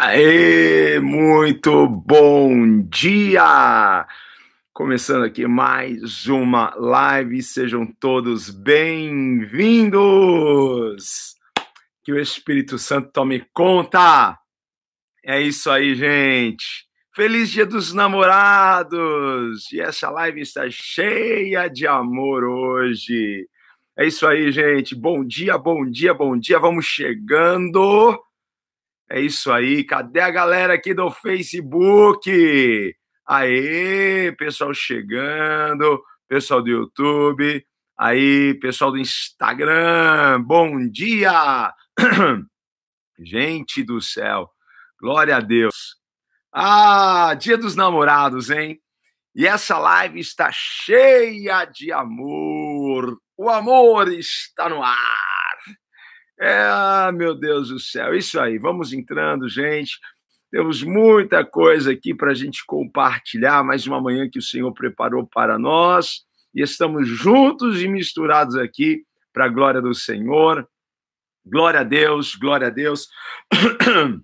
Aê, muito bom dia! Começando aqui mais uma live, sejam todos bem-vindos! Que o Espírito Santo tome conta! É isso aí, gente! Feliz Dia dos Namorados! E essa live está cheia de amor hoje. É isso aí, gente. Bom dia, bom dia, bom dia. Vamos chegando é isso aí. Cadê a galera aqui do Facebook? Aê, pessoal chegando, pessoal do YouTube, aí, pessoal do Instagram. Bom dia! Gente do céu, glória a Deus. Ah, dia dos namorados, hein? E essa live está cheia de amor. O amor está no ar. É, meu Deus do céu, isso aí, vamos entrando, gente. Temos muita coisa aqui para a gente compartilhar, mais uma manhã que o Senhor preparou para nós, e estamos juntos e misturados aqui para a glória do Senhor. Glória a Deus, glória a Deus.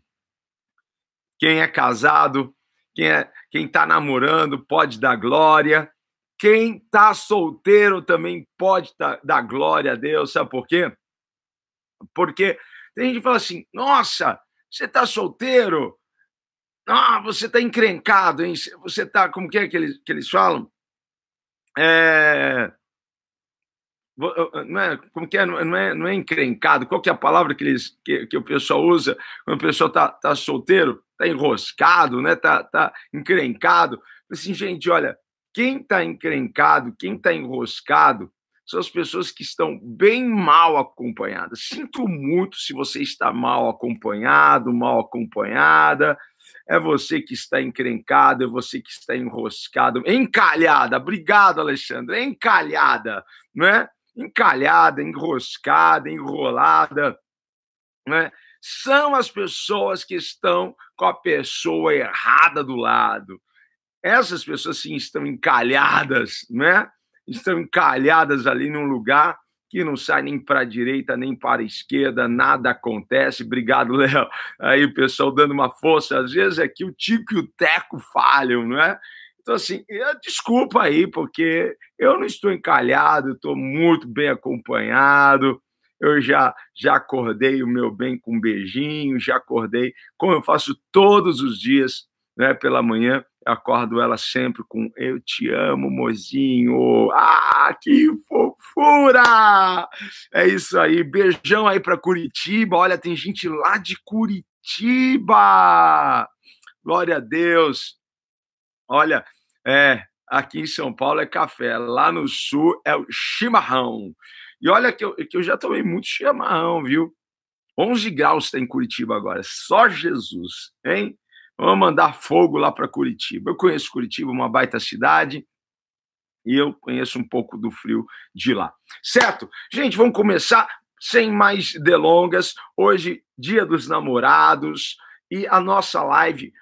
Quem é casado, quem é, quem está namorando, pode dar glória. Quem está solteiro também pode dar glória a Deus, sabe por quê? Porque tem gente que fala assim: nossa, você está solteiro? Ah, você está encrencado, hein? Você está. Como que é que eles, que eles falam? É, não é, como que é, não é, não é encrencado, qual que é a palavra que, eles, que, que o pessoal usa quando o pessoal está tá solteiro, está enroscado, né? tá, tá encrencado. Assim, gente, olha, quem está encrencado, quem está enroscado, são as pessoas que estão bem mal acompanhadas. Sinto muito se você está mal acompanhado, mal acompanhada. É você que está encrencado, é você que está enroscado, encalhada. Obrigado, Alexandre. Encalhada, né? Encalhada, enroscada, enrolada, né? São as pessoas que estão com a pessoa errada do lado. Essas pessoas sim estão encalhadas, né? Estão encalhadas ali num lugar que não sai nem para a direita nem para a esquerda, nada acontece. Obrigado, Léo. Aí o pessoal dando uma força. Às vezes é que o Tico e o Teco falham, não é? Então, assim, desculpa aí, porque eu não estou encalhado, estou muito bem acompanhado. Eu já, já acordei o meu bem com um beijinho, já acordei, como eu faço todos os dias, né, pela manhã, acordo ela sempre com eu te amo, mozinho. Ah, que fofura! É isso aí. Beijão aí para Curitiba. Olha, tem gente lá de Curitiba. Glória a Deus. Olha, é, aqui em São Paulo é café, lá no sul é o chimarrão. E olha que eu, que eu já tomei muito chimarrão, viu? 11 graus está em Curitiba agora, só Jesus, hein? Vamos mandar fogo lá para Curitiba. Eu conheço Curitiba, uma baita cidade, e eu conheço um pouco do frio de lá. Certo? Gente, vamos começar sem mais delongas. Hoje, Dia dos Namorados, e a nossa live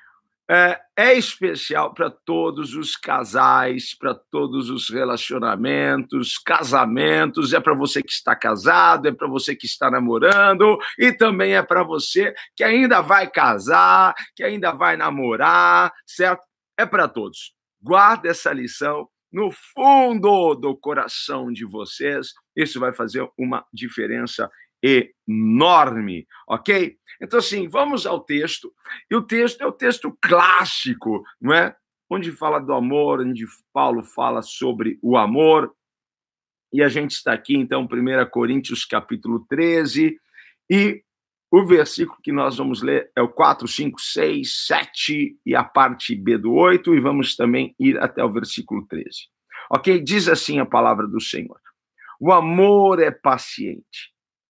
é, é especial para todos os casais, para todos os relacionamentos, casamentos. É para você que está casado, é para você que está namorando e também é para você que ainda vai casar, que ainda vai namorar, certo? É para todos. Guarda essa lição no fundo do coração de vocês. Isso vai fazer uma diferença enorme, ok? Então, assim, vamos ao texto. E o texto é o texto clássico, não é? Onde fala do amor, onde Paulo fala sobre o amor. E a gente está aqui, então, 1 Coríntios capítulo 13, e o versículo que nós vamos ler é o 4, 5, 6, 7 e a parte B do 8, e vamos também ir até o versículo 13. Ok? Diz assim a palavra do Senhor: O amor é paciente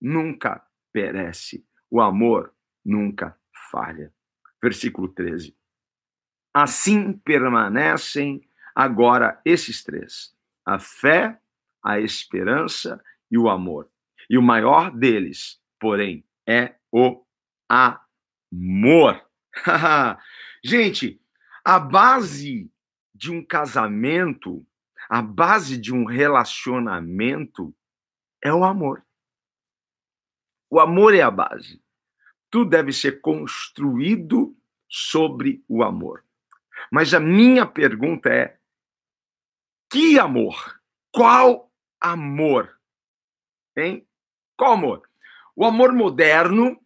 nunca perece. O amor nunca falha. versículo 13. Assim permanecem agora esses três: a fé, a esperança e o amor. E o maior deles, porém, é o amor. Gente, a base de um casamento, a base de um relacionamento é o amor. O amor é a base. Tudo deve ser construído sobre o amor. Mas a minha pergunta é: que amor? Qual amor? Hein? Qual amor? O amor moderno,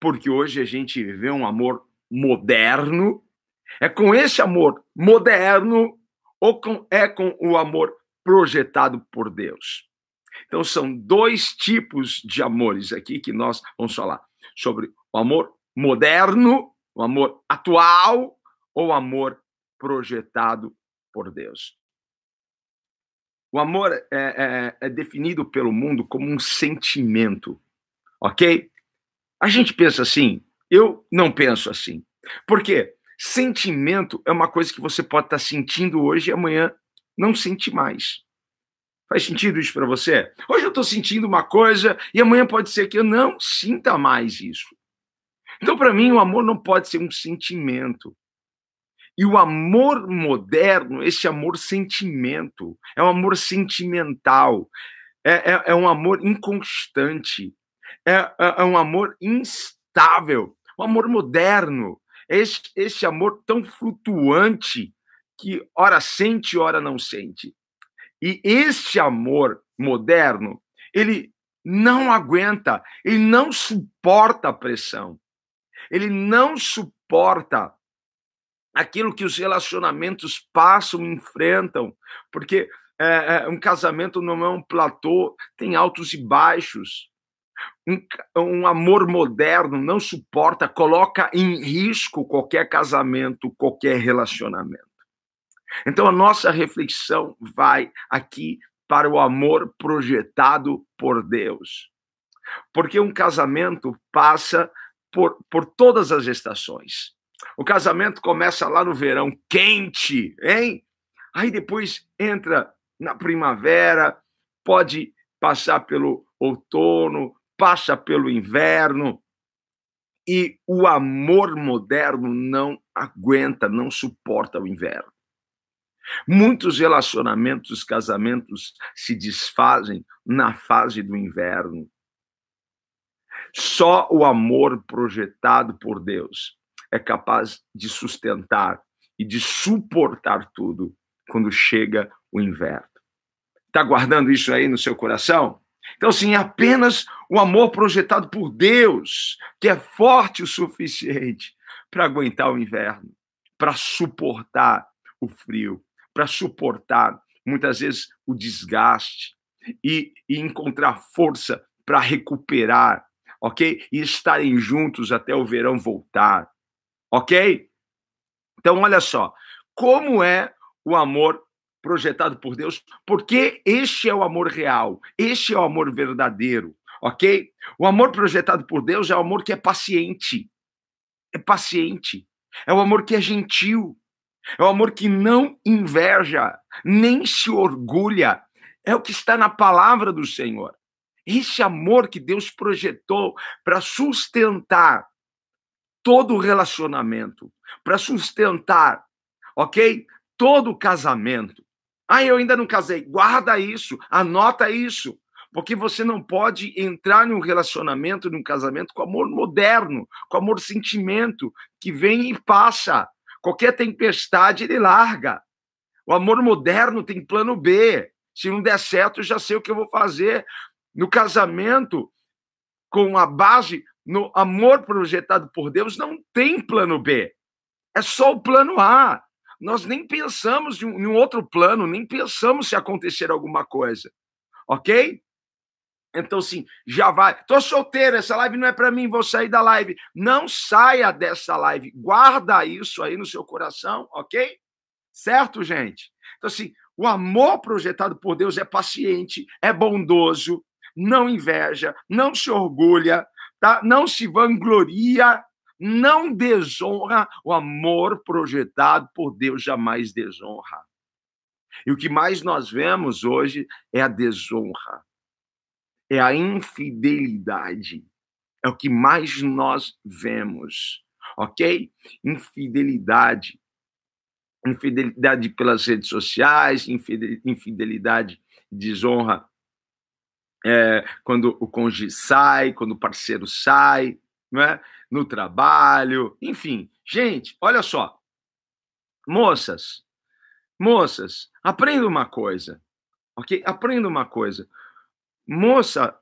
porque hoje a gente vê um amor moderno, é com esse amor moderno ou com, é com o amor projetado por Deus. Então são dois tipos de amores aqui que nós vamos falar sobre o amor moderno, o amor atual ou o amor projetado por Deus. O amor é, é, é, definido pelo mundo como um sentimento, ok? A gente pensa assim, eu não penso assim. Por quê? Sentimento é uma coisa que você pode estar sentindo hoje e amanhã não sente mais. Faz sentido isso para você? Hoje eu estou sentindo uma coisa e amanhã pode ser que eu não sinta mais isso. Então, para mim, o amor não pode ser um sentimento. E o amor moderno, esse amor sentimento, é um amor sentimental, é, é, é um amor inconstante, é, é, é, um amor instável. O amor moderno, é esse, esse amor tão flutuante que ora sente, ora não sente. E este amor moderno, ele não aguenta, ele não suporta a pressão, ele não suporta aquilo que os relacionamentos passam, enfrentam, porque é, é, um casamento não é um platô, tem altos e baixos. Um, um, amor moderno não suporta, coloca em risco qualquer casamento, qualquer relacionamento. Então a nossa reflexão vai aqui para o amor projetado por Deus. Porque um casamento passa por, por todas as estações. O casamento começa lá no verão, quente, hein? Aí depois entra na primavera, pode passar pelo outono, passa pelo inverno. E o amor moderno não aguenta, não suporta o inverno. Muitos relacionamentos, casamentos se desfazem na fase do inverno. Só o amor projetado por Deus é capaz de sustentar e de suportar tudo quando chega o inverno. Está guardando isso aí no seu coração? Então, sim, é apenas o amor projetado por Deus que é forte o suficiente para aguentar o inverno, para suportar o frio, para suportar muitas vezes o desgaste e, e encontrar força para recuperar, ok? E estarem juntos até o verão voltar. Ok? Então, olha só. Como é o amor projetado por Deus? Porque este é o amor real, este é o amor verdadeiro, ok? O amor projetado por Deus é o amor que é paciente, é paciente, é o amor que é gentil, é o amor que não inveja, nem se orgulha, é o que está na palavra do Senhor. Esse amor que Deus projetou para sustentar todo relacionamento, para sustentar, ok? Todo casamento. Ah, eu ainda não casei. Guarda isso, anota isso, porque você não pode entrar num relacionamento, num casamento com amor moderno, com amor sentimento, que vem e passa. Qualquer tempestade ele larga. O amor moderno tem plano B. Se não der certo, eu já sei o que eu vou fazer. No casamento, com a base no amor projetado por Deus, não tem plano B. É só o plano A. Nós nem pensamos em um, outro plano, nem pensamos se acontecer alguma coisa. Ok? Então, sim, já vai. Tô solteiro, essa live não é para mim, vou sair da live. Não saia dessa live. Guarda isso aí no seu coração, ok? Certo, gente? Então, assim, o amor projetado por Deus é paciente, é bondoso, não inveja, não se orgulha, tá? não se vangloria, não desonra, o amor projetado por Deus jamais desonra. E o que mais nós vemos hoje é a desonra, é a infidelidade. É o que mais nós vemos, ok? Infidelidade. Infidelidade pelas redes sociais, infidelidade, desonra é, quando o cônjuge sai, quando o parceiro sai, não é? no trabalho, enfim. Gente, olha só. Moças, moças, aprenda uma coisa, ok? Aprenda uma coisa. Moça,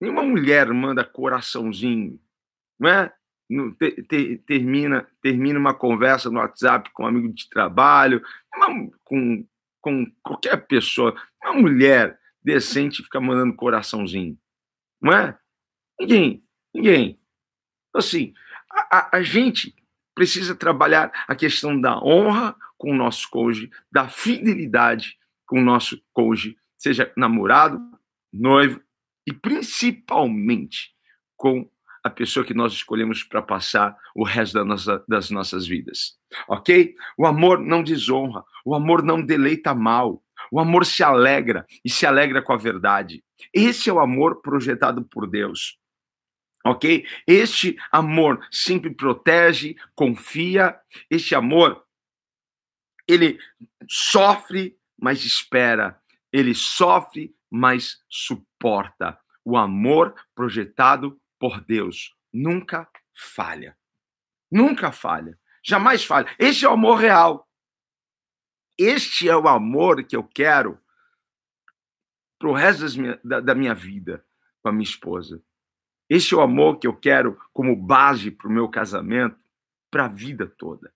nenhuma mulher manda coraçãozinho, não é? termina, termina uma conversa no WhatsApp com um amigo de trabalho, uma, com, com qualquer pessoa. Uma mulher decente fica mandando coraçãozinho, não é? Ninguém, ninguém. Então, assim, a, a, a gente precisa trabalhar a questão da honra com o nosso cônjuge, da fidelidade com o nosso cônjuge, seja namorado, noivo e principalmente com a pessoa que nós escolhemos para passar o resto da nossa, das nossas vidas. Ok? O amor não desonra, o amor não deleita mal, o amor se alegra e se alegra com a verdade. Esse é o amor projetado por Deus ok? Este amor sempre protege, confia. Este amor, ele sofre, mas espera. Ele sofre, mas suporta. O amor projetado por Deus nunca falha. Nunca falha. Jamais falha. Este é o amor real. Este é o amor que eu quero para o resto da, da minha vida com a minha esposa. Este é o amor que eu quero como base para o meu casamento para a vida toda.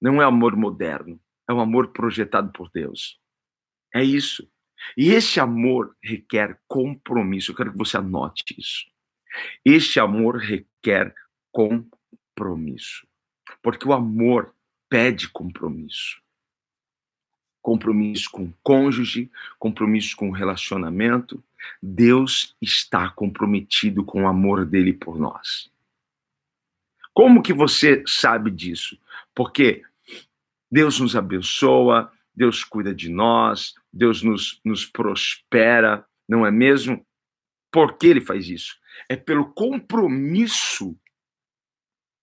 Não é amor moderno, é um amor projetado por Deus. É isso. E esse amor requer compromisso. Eu quero que você anote isso. Este amor requer compromisso. Porque o amor pede compromisso compromisso com o cônjuge, compromisso com o relacionamento. Deus está comprometido com o amor dele por nós. Como que você sabe disso? Porque Deus nos abençoa, Deus cuida de nós, Deus nos, nos prospera, não é mesmo? Por que ele faz isso? É pelo compromisso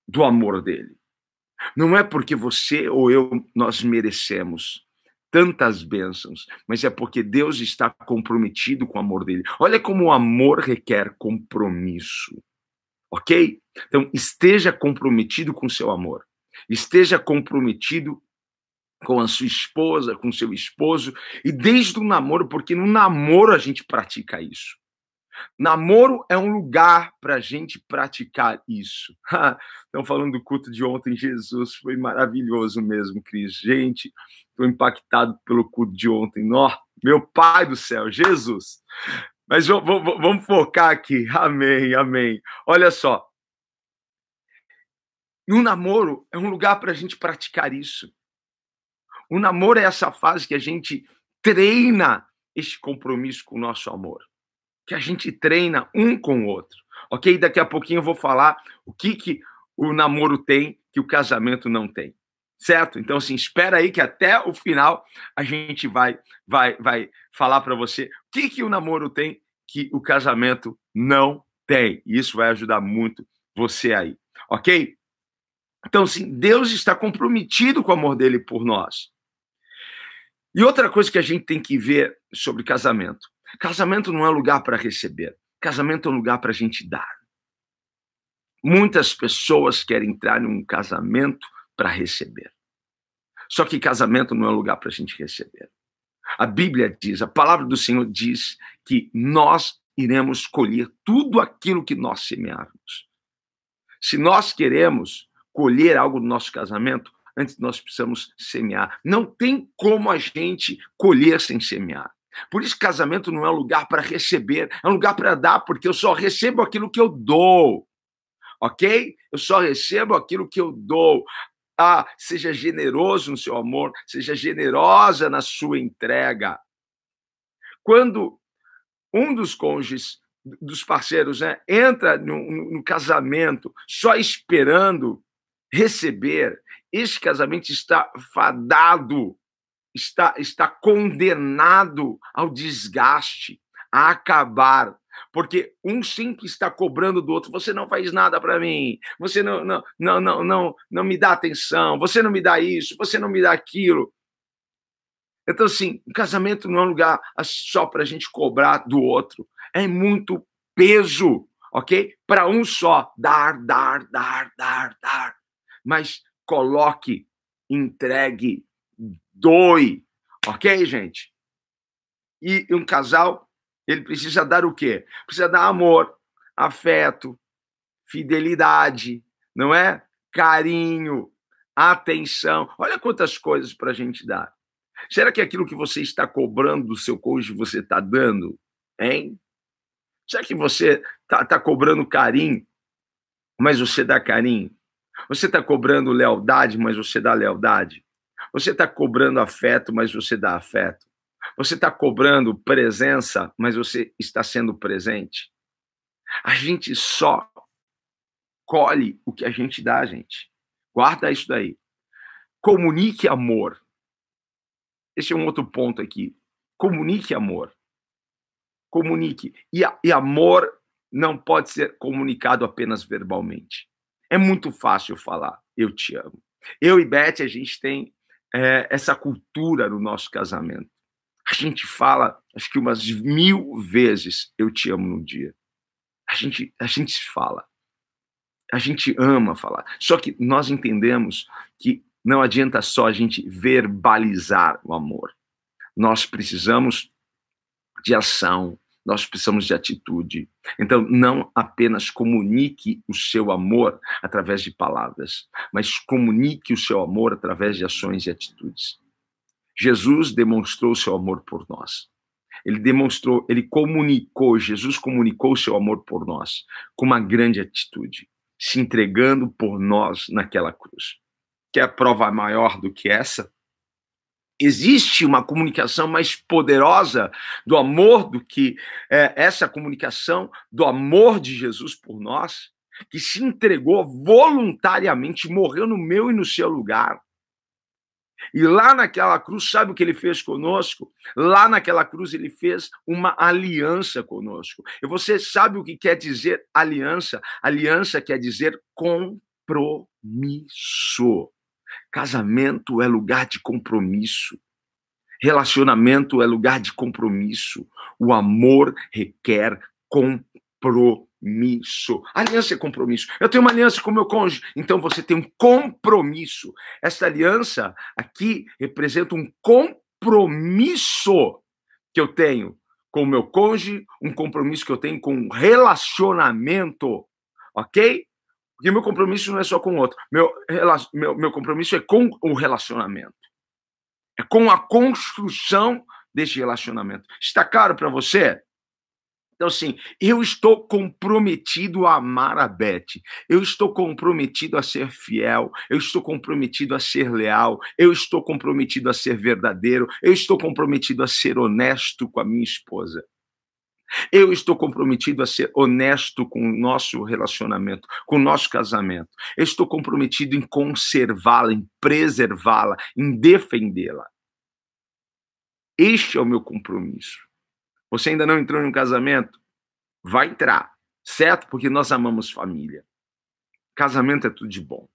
do amor dele. Não é porque você ou eu nós merecemos tantas bênçãos, mas é porque Deus está comprometido com o amor dele. Olha como o amor requer compromisso. Ok? Então, esteja comprometido com seu amor. Esteja comprometido com a sua esposa, com seu esposo, e desde o namoro, porque no namoro a gente pratica isso. Namoro é um lugar para a gente praticar isso. Estão falando do culto de ontem, Jesus, foi maravilhoso mesmo, Cris. Gente, estou impactado pelo culto de ontem. Nó, meu Pai do céu, Jesus. Mas vamos focar aqui. Amém, amém. Olha só. No namoro é um lugar para a gente praticar isso. O namoro é essa fase que a gente treina este compromisso com o nosso amor que a gente treina um com o outro, ok? Daqui a pouquinho eu vou falar o que, que o namoro tem que o casamento não tem, certo? Então, assim, espera aí que até o final a gente vai, vai, vai falar para você o que, que o namoro tem que o casamento não tem. E isso vai ajudar muito você aí, ok? Então, assim, Deus está comprometido com o amor dele por nós. E outra coisa que a gente tem que ver sobre casamento. Casamento não é lugar para receber. Casamento é um lugar para a gente dar. Muitas pessoas querem entrar num casamento para receber. Só que casamento não é lugar para a gente receber. A Bíblia diz, a palavra do Senhor diz que nós iremos colher tudo aquilo que nós semearmos. Se nós queremos colher algo no nosso casamento, antes nós precisamos semear. Não tem como a gente colher sem semear. Por isso, casamento não é um lugar para receber, é um lugar para dar, porque eu só recebo aquilo que eu dou. Ok? Eu só recebo aquilo que eu dou. Ah, seja generoso no seu amor, seja generosa na sua entrega. Quando um dos cônjuges dos parceiros, né? Entra no, no, no casamento só esperando receber. Esse casamento está fadado, está, está condenado ao desgaste, a acabar. Porque um sempre está cobrando do outro, você não faz nada para mim, você não, não, não, não, não, não me dá atenção, você não me dá isso, você não me dá aquilo. Então, assim, o casamento não é um lugar só para a gente cobrar do outro. É muito peso, ok? Para um só. Dar, dar, dar, dar, dar. Mas coloque, entregue, doe, ok, gente? E um casal, ele precisa dar o quê? Precisa dar amor, afeto, fidelidade, não é? Carinho, atenção. Olha quantas coisas para a gente dar. Será que aquilo que você está cobrando do seu cônjuge você está dando? Hein? Será que você está tá cobrando carinho, mas você dá carinho? Você está cobrando lealdade, mas você dá lealdade? Você está cobrando afeto, mas você dá afeto? Você está cobrando presença, mas você está sendo presente? A gente só colhe o que a gente dá, gente. Guarda isso daí. Comunique amor. Esse é um outro ponto aqui. Comunique amor. Comunique. E, e amor não pode ser comunicado apenas verbalmente. É muito fácil falar, eu te amo. Eu e Beth, a gente tem é, essa cultura no nosso casamento. A gente fala, acho que umas mil vezes, eu te amo no dia. A gente, a gente fala. A gente ama falar. Só que nós entendemos que não adianta só a gente verbalizar o amor. Nós precisamos de ação, nós precisamos de atitude. Então, não apenas comunique o seu amor através de palavras, mas comunique o seu amor através de ações e atitudes. Jesus demonstrou seu amor por nós. Ele demonstrou, ele comunicou, Jesus comunicou o seu amor por nós com uma grande atitude, se entregando por nós naquela cruz quer prova maior do que essa? Existe uma comunicação mais poderosa do amor do que é, essa comunicação do amor de Jesus por nós, que se entregou voluntariamente, morreu no meu e no seu lugar. E lá naquela cruz, sabe o que ele fez conosco? Lá naquela cruz, ele fez uma aliança conosco. E você sabe o que quer dizer aliança? Aliança quer dizer compromisso. Casamento é lugar de compromisso. Relacionamento é lugar de compromisso. O amor requer compromisso. Aliança é compromisso. Eu tenho uma aliança com meu cônjuge, então você tem um compromisso. Essa aliança aqui representa um compromisso que eu tenho com o meu cônjuge, um compromisso que eu tenho com um relacionamento, ok? Porque meu compromisso não é só com o outro. Meu, meu, meu compromisso é com o relacionamento. É com a construção desse relacionamento. Está claro para você? Então, assim, eu estou comprometido a amar a Beth, eu estou comprometido a ser fiel, eu estou comprometido a ser leal, eu estou comprometido a ser verdadeiro, eu estou comprometido a ser honesto com a minha esposa. Eu estou comprometido a ser honesto com o nosso relacionamento, com o nosso casamento. Eu estou comprometido em conservá-la, em preservá-la, em defendê-la. Este é o meu compromisso. Você ainda não entrou em um casamento? Vai entrar, certo? Porque nós amamos família. Casamento é tudo de bom.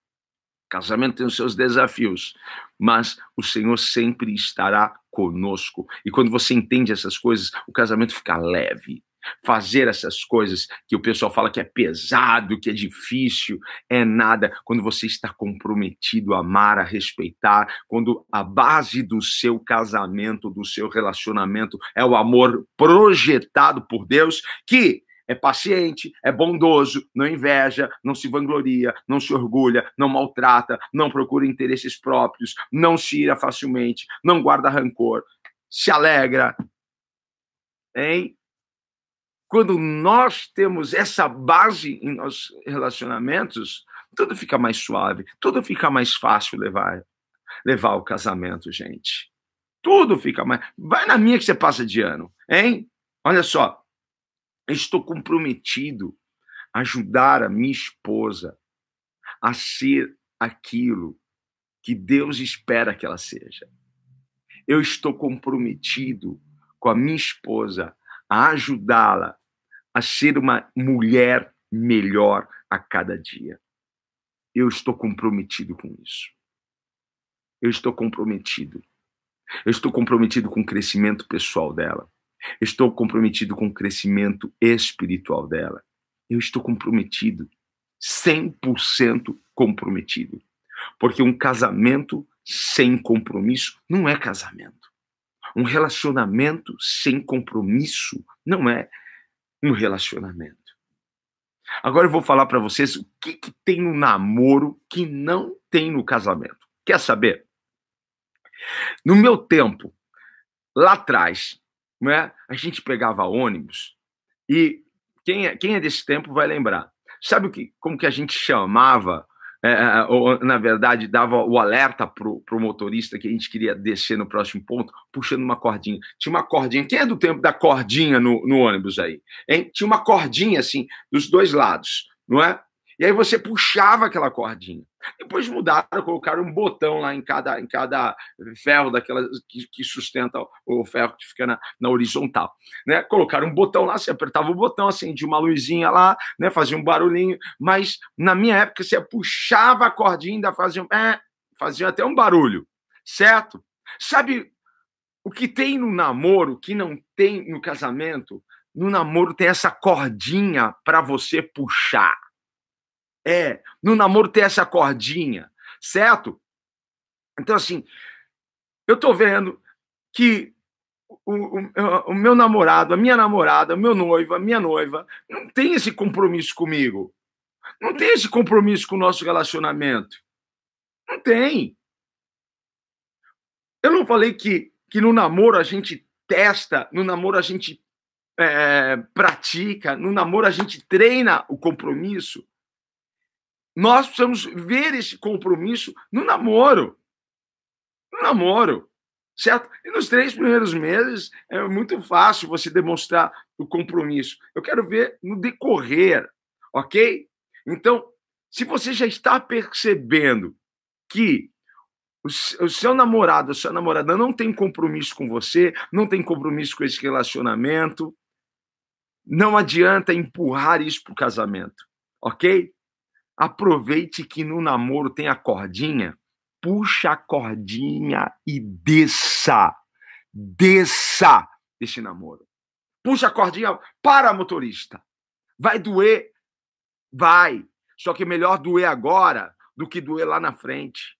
Casamento tem os seus desafios, mas o Senhor sempre estará conosco. E quando você entende essas coisas, o casamento fica leve. Fazer essas coisas que o pessoal fala que é pesado, que é difícil, é nada. Quando você está comprometido a amar, a respeitar, quando a base do seu casamento, do seu relacionamento é o amor projetado por Deus, que é paciente, é bondoso, não inveja, não se vangloria, não se orgulha, não maltrata, não procura interesses próprios, não se ira facilmente, não guarda rancor, se alegra. Hein? Quando nós temos essa base em nossos relacionamentos, tudo fica mais suave, tudo fica mais fácil levar levar o casamento, gente. Tudo fica mais. Vai na minha que você passa de ano, hein? Olha só, estou comprometido a ajudar a minha esposa a ser aquilo que Deus espera que ela seja. Eu estou comprometido com a minha esposa a ajudá-la a ser uma mulher melhor a cada dia. Eu estou comprometido com isso. Eu estou comprometido. Eu estou comprometido com o crescimento pessoal dela. Estou comprometido com o crescimento espiritual dela. Eu estou comprometido, 100% comprometido. Porque um casamento sem compromisso não é casamento. Um relacionamento sem compromisso não é um relacionamento. Agora eu vou falar para vocês o que, que tem no namoro que não tem no casamento. Quer saber? No meu tempo, lá atrás, né, a gente pegava ônibus e quem é, quem é desse tempo vai lembrar. Sabe o que, como que a gente chamava é, é, ou, na verdade, dava o alerta pro, pro motorista que a gente queria descer no próximo ponto, puxando uma cordinha. Tinha uma cordinha. Quem é do tempo da cordinha no, no ônibus aí? Hein? Tinha uma cordinha, assim, dos dois lados, não é? E aí você puxava aquela cordinha. Depois mudaram, colocaram um botão lá em cada, em cada ferro daquela que, que sustenta o ferro que fica na, na, horizontal. Né? Colocaram um botão lá, você apertava o botão, acendia uma luzinha lá, né? fazia um barulhinho, mas na minha época você puxava a cordinha e ainda fazia, é, fazia até um barulho, certo? Sabe o que tem no namoro que não tem no casamento? No namoro tem essa cordinha para você puxar. É, no namoro tem essa cordinha, certo? Então, assim, eu tô vendo que o, o, o, meu namorado, a minha namorada, o meu noivo, a minha noiva, não tem esse compromisso comigo. Não tem esse compromisso com o nosso relacionamento. Não tem. Eu não falei que, que no namoro a gente testa, no namoro a gente é, pratica, no namoro a gente treina o compromisso. Nós precisamos ver esse compromisso no namoro. No namoro, certo? E nos três primeiros meses é muito fácil você demonstrar o compromisso. Eu quero ver no decorrer, ok? Então, se você já está percebendo que o seu namorado, a sua namorada não tem compromisso com você, não tem compromisso com esse relacionamento, não adianta empurrar isso para o casamento, ok? Aproveite que no namoro tem a cordinha, puxa a cordinha e desça. Desça desse namoro. Puxa a cordinha para motorista. Vai doer? Vai. Só que é melhor doer agora do que doer lá na frente.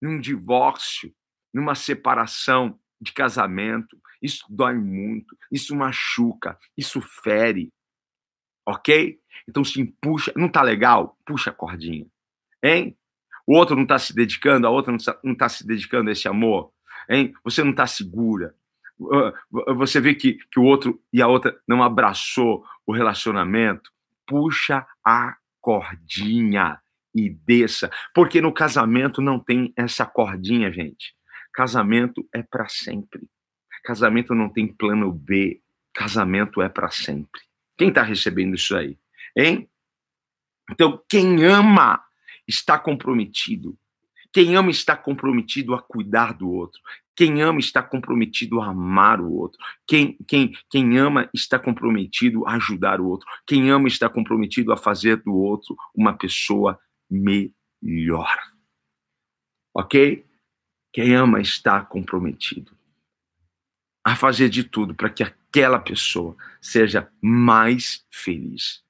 Num divórcio, numa separação de casamento. Isso dói muito, isso machuca, isso fere. Ok? Então, sim, puxa, não tá legal? Puxa a cordinha. Hein? O outro não tá se dedicando, a outra não tá, não tá se dedicando a esse amor. Hein? Você não tá segura. Você vê que, que o outro e a outra não abraçou o relacionamento. Puxa a cordinha e desça. Porque no casamento não tem essa cordinha, gente. Casamento é para sempre. Casamento não tem plano B. Casamento é para sempre. Quem está recebendo isso aí? Hein? Então, quem ama está comprometido. Quem ama está comprometido a cuidar do outro. Quem ama está comprometido a amar o outro. Quem, quem, quem ama está comprometido a ajudar o outro. Quem ama está comprometido a fazer do outro uma pessoa melhor. Ok? Quem ama está comprometido a fazer de tudo para que aquela pessoa seja mais feliz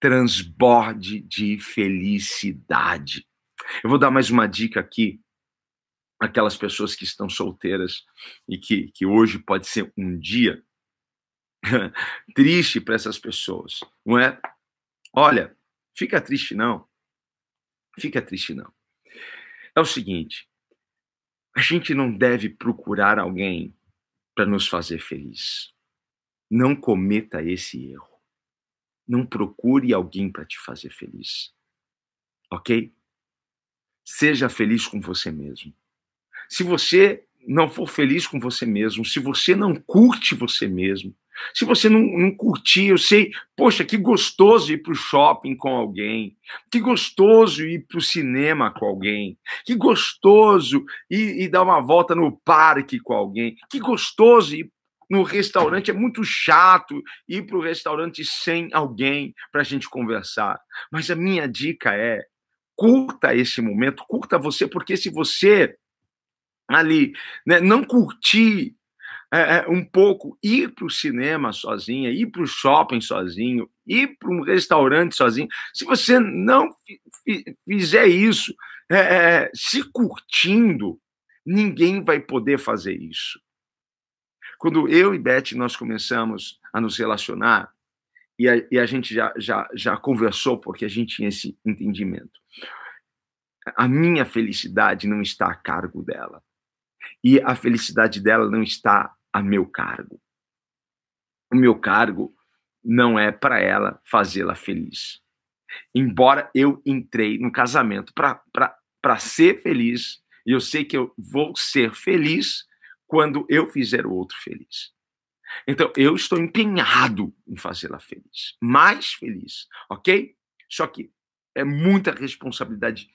transborde de felicidade. Eu vou dar mais uma dica aqui aquelas pessoas que estão solteiras e que, que hoje pode ser um dia triste para essas pessoas, não é? Olha, fica triste não. Fica triste não. É o seguinte, a gente não deve procurar alguém para nos fazer feliz. Não cometa esse erro. Não procure alguém para te fazer feliz. Ok? Seja feliz com você mesmo. Se você não for feliz com você mesmo, se você não curte você mesmo, Se você não, não curtir, eu sei, poxa, que gostoso ir para o shopping com alguém, que gostoso ir para o cinema com alguém, que gostoso ir, ir dar uma volta no parque com alguém, que gostoso ir no restaurante. É muito chato ir para o restaurante sem alguém para a gente conversar. Mas a minha dica é: curta esse momento, curta você, porque se você ali né, não curtir é, é, um pouco ir para o cinema sozinha, ir para o shopping sozinho, ir para um restaurante sozinho. Se você não fizer isso, é, é, se curtindo, ninguém vai poder fazer isso. Quando eu e Beth nós começamos a nos relacionar, e a, e a gente já, já, já conversou porque a gente tinha esse entendimento. A minha felicidade não está a cargo dela. E a felicidade dela não está a meu cargo. O meu cargo não é para ela fazê-la feliz. Embora eu entrei no casamento para ser feliz, e eu sei que eu vou ser feliz quando eu fizer o outro feliz. Então, eu estou empenhado em fazê-la feliz, mais feliz, ok? Só que é muita responsabilidade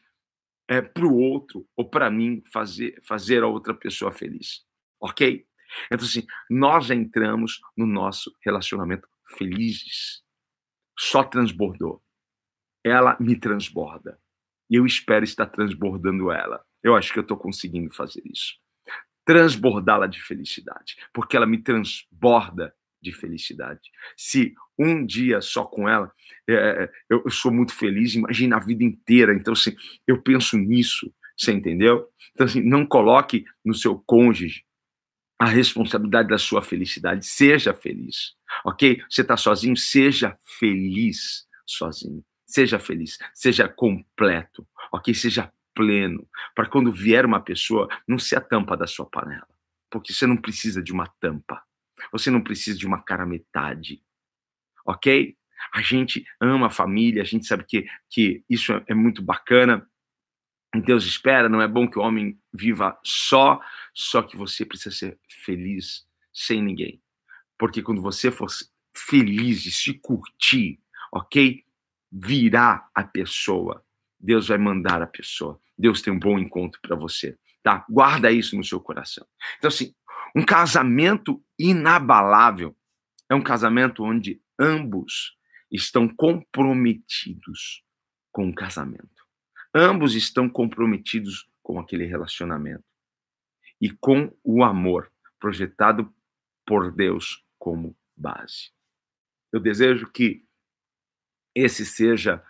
é, para o outro ou para mim fazer, fazer a outra pessoa feliz, ok? Então, assim, nós entramos no nosso relacionamento felizes. Só transbordou. Ela me transborda. E eu espero estar transbordando ela. Eu acho que eu estou conseguindo fazer isso. Transbordá-la de felicidade. Porque ela me transborda de felicidade. Se um dia só com ela, é, eu, eu, sou muito feliz, imagina a vida inteira. Então, assim, eu penso nisso, você entendeu? Então, assim, não coloque no seu cônjuge a responsabilidade da sua felicidade. Seja feliz, ok? Você está sozinho, seja feliz sozinho. Seja feliz, seja completo, ok? Seja pleno, para quando vier uma pessoa, não ser a tampa da sua panela, porque você não precisa de uma tampa, você não precisa de uma cara metade, ok? A gente ama a família, a gente sabe que, que isso é, é muito bacana, Deus espera, não é bom que o homem viva só, só que você precisa ser feliz sem ninguém. Porque quando você for feliz e se curtir, ok? Virá a pessoa. Deus vai mandar a pessoa. Deus tem um bom encontro para você, tá? Guarda isso no seu coração. Então, assim, um casamento inabalável é um casamento onde ambos estão comprometidos com o casamento. Ambos estão comprometidos com aquele relacionamento e com o amor projetado por Deus como base. Eu desejo que esse seja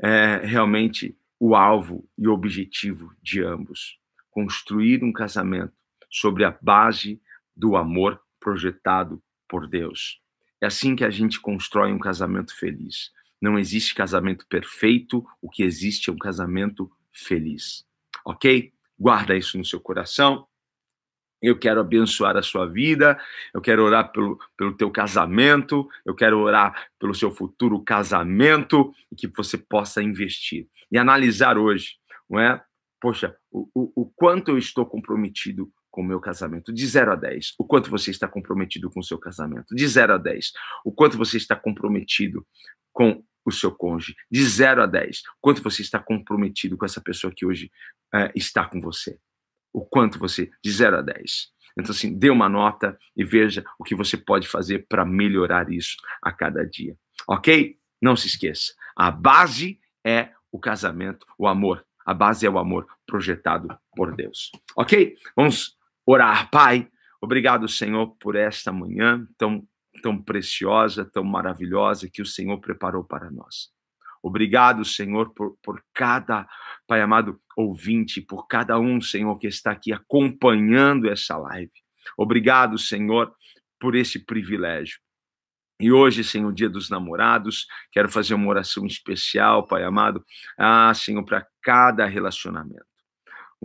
é, realmente o alvo e o objetivo de ambos. Construir um casamento sobre a base do amor projetado por Deus. É assim que a gente constrói um casamento feliz. Não existe casamento perfeito, o que existe é um casamento feliz. Ok? Guarda isso no seu coração. Eu quero abençoar a sua vida, eu quero orar pelo, pelo teu casamento, eu quero orar pelo seu futuro casamento e que você possa investir. E analisar hoje, não é? Poxa, o, o, o quanto eu estou comprometido com o meu casamento, de 0 a 10. O quanto você está comprometido com o seu casamento, de 0 a 10. O quanto você está comprometido com o seu cônjuge, de 0 a 10. Quanto você está comprometido com essa pessoa que hoje é, está com você? O quanto você, de 0 a 10. Então, assim, dê uma nota e veja o que você pode fazer para melhorar isso a cada dia. Ok? Não se esqueça. A base é o casamento, o amor. A base é o amor projetado por Deus. Ok? Vamos orar. Pai, obrigado, Senhor, por esta manhã tão tão preciosa, tão maravilhosa que o Senhor preparou para nós. Obrigado, Senhor, por, por cada, Pai amado, ouvinte, por cada um, Senhor, que está aqui acompanhando essa live. Obrigado, Senhor, por esse privilégio. E hoje, Senhor, dia dos namorados, quero fazer uma oração especial, Pai amado, ah, Senhor, para cada relacionamento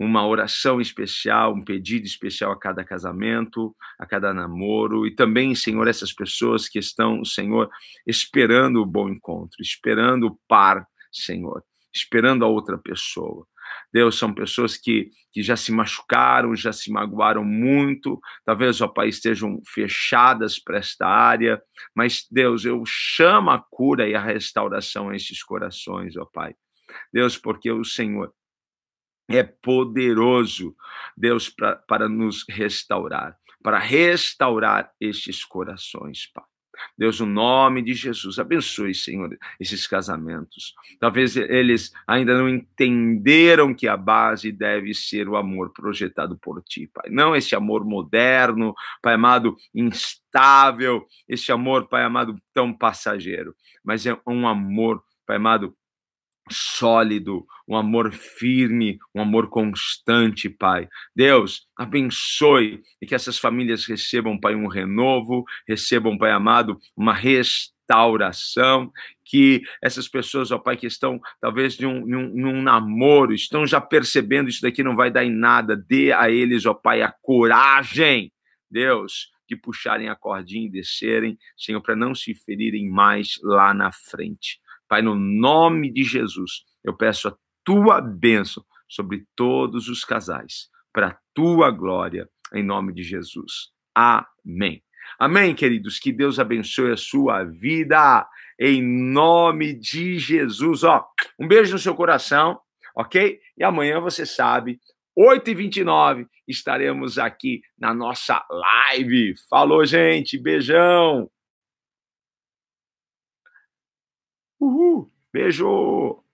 uma oração especial, um pedido especial a cada casamento, a cada namoro, e também, Senhor, essas pessoas que estão, Senhor, esperando o bom encontro, esperando o par, Senhor, esperando a outra pessoa. Deus, são pessoas que, que já se machucaram, já se magoaram muito, talvez, ó Pai, estejam fechadas para esta área, mas, Deus, eu chamo a cura e a restauração a esses corações, ó Pai. Deus, porque o Senhor é poderoso, Deus, para nos restaurar, para restaurar estes corações, Pai. Deus, no nome de Jesus, abençoe, Senhor, esses casamentos. Talvez eles ainda não entenderam que a base deve ser o amor projetado por ti, Pai. Não esse amor moderno, Pai amado, instável, esse amor, Pai amado, tão passageiro, mas é um amor, Pai amado, sólido, um amor firme, um amor constante, Pai. Deus, abençoe e que essas famílias recebam, Pai, um renovo, recebam, Pai amado, uma restauração, que essas pessoas, ó Pai, que estão talvez num, num namoro, estão já percebendo isso daqui não vai dar em nada, dê a eles, ó Pai, a coragem, Deus, de puxarem a cordinha e descerem, Senhor, para não se ferirem mais lá na frente. Pai, no nome de Jesus, eu peço a tua bênção sobre todos os casais, para a tua glória, em nome de Jesus. Amém. Amém, queridos. Que Deus abençoe a sua vida, em nome de Jesus. Ó, um beijo no seu coração, ok? E amanhã você sabe, 8h29, estaremos aqui na nossa live. Falou, gente. Beijão. Uhul! Beijo!